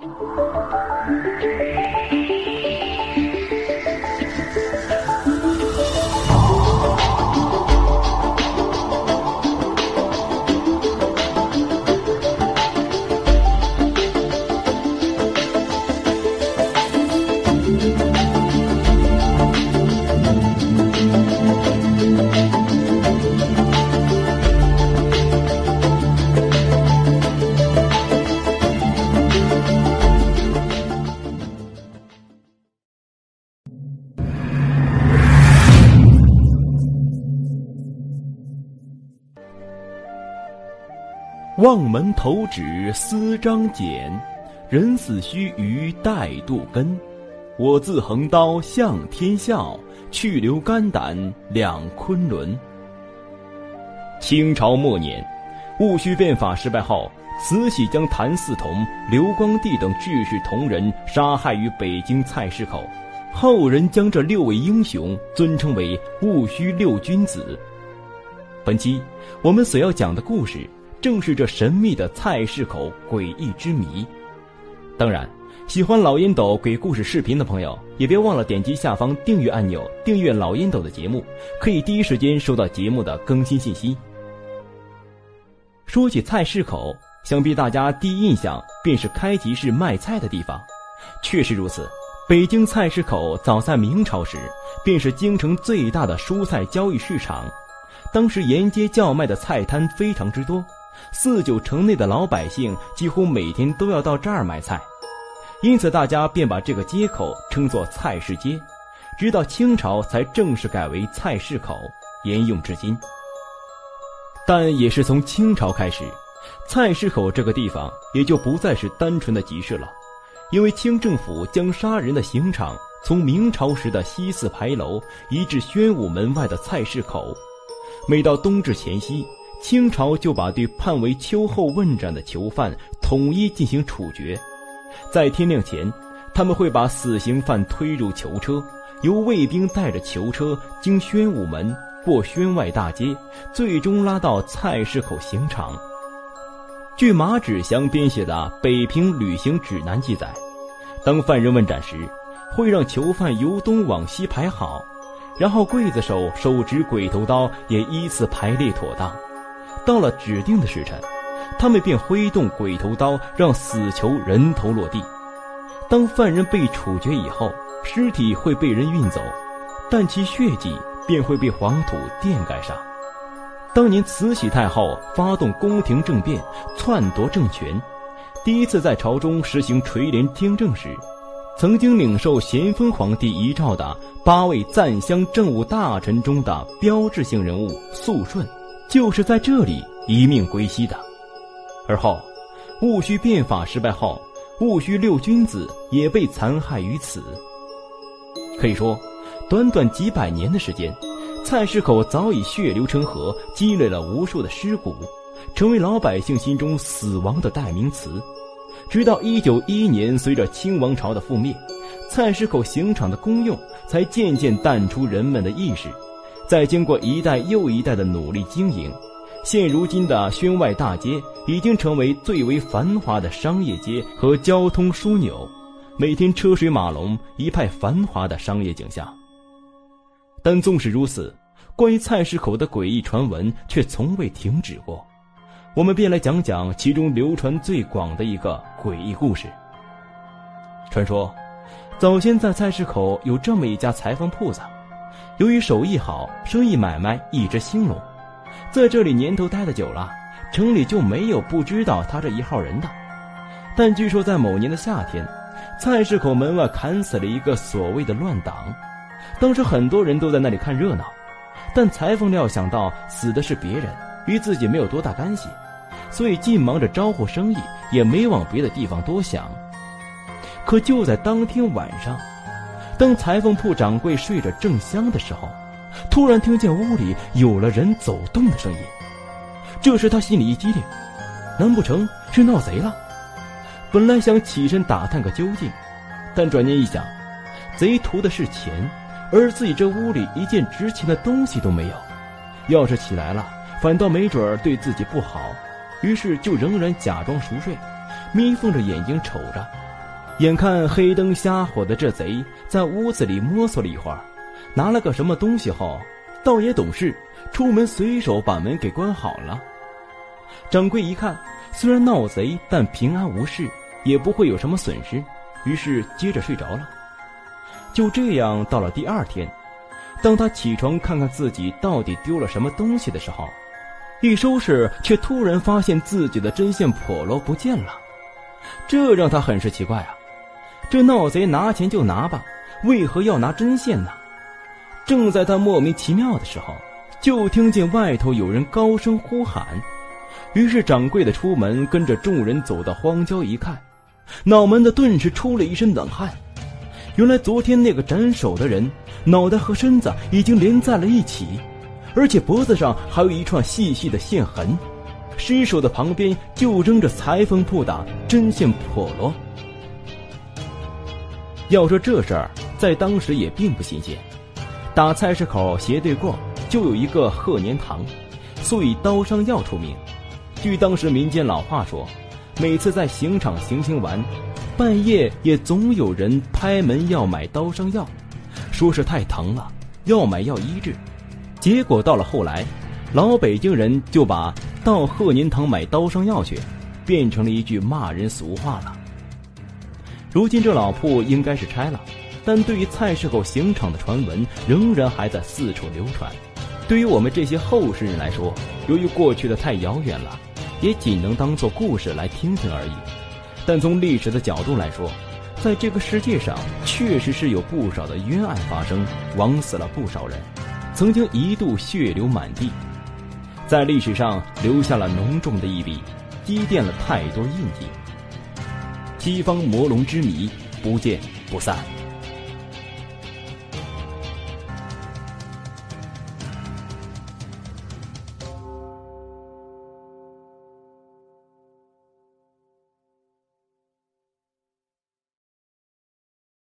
Thank you. 望门投止思张俭，人死须臾待杜根。我自横刀向天笑，去留肝胆两昆仑。清朝末年，戊戌变法失败后，慈禧将谭嗣同、刘光第等志士同仁杀害于北京菜市口，后人将这六位英雄尊称为戊戌六君子。本期我们所要讲的故事。正是这神秘的菜市口诡异之谜。当然，喜欢老烟斗鬼故事视频的朋友，也别忘了点击下方订阅按钮，订阅老烟斗的节目，可以第一时间收到节目的更新信息。说起菜市口，想必大家第一印象便是开集市卖菜的地方。确实如此，北京菜市口早在明朝时便是京城最大的蔬菜交易市场，当时沿街叫卖的菜摊非常之多。四九城内的老百姓几乎每天都要到这儿买菜，因此大家便把这个街口称作菜市街，直到清朝才正式改为菜市口，沿用至今。但也是从清朝开始，菜市口这个地方也就不再是单纯的集市了，因为清政府将杀人的刑场从明朝时的西四牌楼移至宣武门外的菜市口，每到冬至前夕。清朝就把对判为秋后问斩的囚犯统一进行处决，在天亮前，他们会把死刑犯推入囚车，由卫兵带着囚车经宣武门过宣外大街，最终拉到菜市口刑场。据马志祥编写的《北平旅行指南》记载，当犯人问斩时，会让囚犯由东往西排好，然后刽子手手执鬼头刀也依次排列妥当。到了指定的时辰，他们便挥动鬼头刀，让死囚人头落地。当犯人被处决以后，尸体会被人运走，但其血迹便会被黄土垫盖上。当年慈禧太后发动宫廷政变，篡夺政权，第一次在朝中实行垂帘听政时，曾经领受咸丰皇帝遗诏的八位赞襄政务大臣中的标志性人物肃顺。就是在这里一命归西的，而后，戊戌变法失败后，戊戌六君子也被残害于此。可以说，短短几百年的时间，菜市口早已血流成河，积累了无数的尸骨，成为老百姓心中死亡的代名词。直到一九一一年，随着清王朝的覆灭，菜市口刑场的功用才渐渐淡出人们的意识。在经过一代又一代的努力经营，现如今的宣外大街已经成为最为繁华的商业街和交通枢纽，每天车水马龙，一派繁华的商业景象。但纵使如此，关于菜市口的诡异传闻却从未停止过。我们便来讲讲其中流传最广的一个诡异故事。传说，早先在菜市口有这么一家裁缝铺子。由于手艺好，生意买卖一直兴隆，在这里年头待的久了，城里就没有不知道他这一号人的。但据说在某年的夏天，菜市口门外砍死了一个所谓的乱党，当时很多人都在那里看热闹，但裁缝料想到死的是别人，与自己没有多大干系，所以尽忙着招呼生意，也没往别的地方多想。可就在当天晚上。当裁缝铺掌柜睡着正香的时候，突然听见屋里有了人走动的声音。这时他心里一激灵，难不成是闹贼了？本来想起身打探个究竟，但转念一想，贼图的是钱，而自己这屋里一件值钱的东西都没有，要是起来了，反倒没准儿对自己不好。于是就仍然假装熟睡，眯缝着眼睛瞅着，眼看黑灯瞎火的这贼在屋子里摸索了一会儿，拿了个什么东西后，倒也懂事，出门随手把门给关好了。掌柜一看，虽然闹贼，但平安无事，也不会有什么损失，于是接着睡着了。就这样，到了第二天，当他起床看看自己到底丢了什么东西的时候，一收拾却突然发现自己的针线笸箩不见了，这让他很是奇怪啊！这闹贼拿钱就拿吧，为何要拿针线呢？正在他莫名其妙的时候，就听见外头有人高声呼喊，于是掌柜的出门，跟着众人走到荒郊一看，脑门子顿时出了一身冷汗。原来昨天那个斩首的人，脑袋和身子已经连在了一起，而且脖子上还有一串细细的线痕。尸首的旁边就扔着裁缝铺的针线笸箩。要说这事儿在当时也并不新鲜，打菜市口斜对过就有一个鹤年堂，素以刀伤药出名。据当时民间老话说，每次在刑场行刑完。半夜也总有人拍门要买刀伤药，说是太疼了，要买药医治。结果到了后来，老北京人就把到鹤年堂买刀伤药去，变成了一句骂人俗话了。如今这老铺应该是拆了，但对于菜市口刑场的传闻仍然还在四处流传。对于我们这些后世人来说，由于过去的太遥远了，也仅能当做故事来听听而已。但从历史的角度来说，在这个世界上确实是有不少的冤案发生，枉死了不少人，曾经一度血流满地，在历史上留下了浓重的一笔，积淀了太多印记。西方魔龙之谜，不见不散。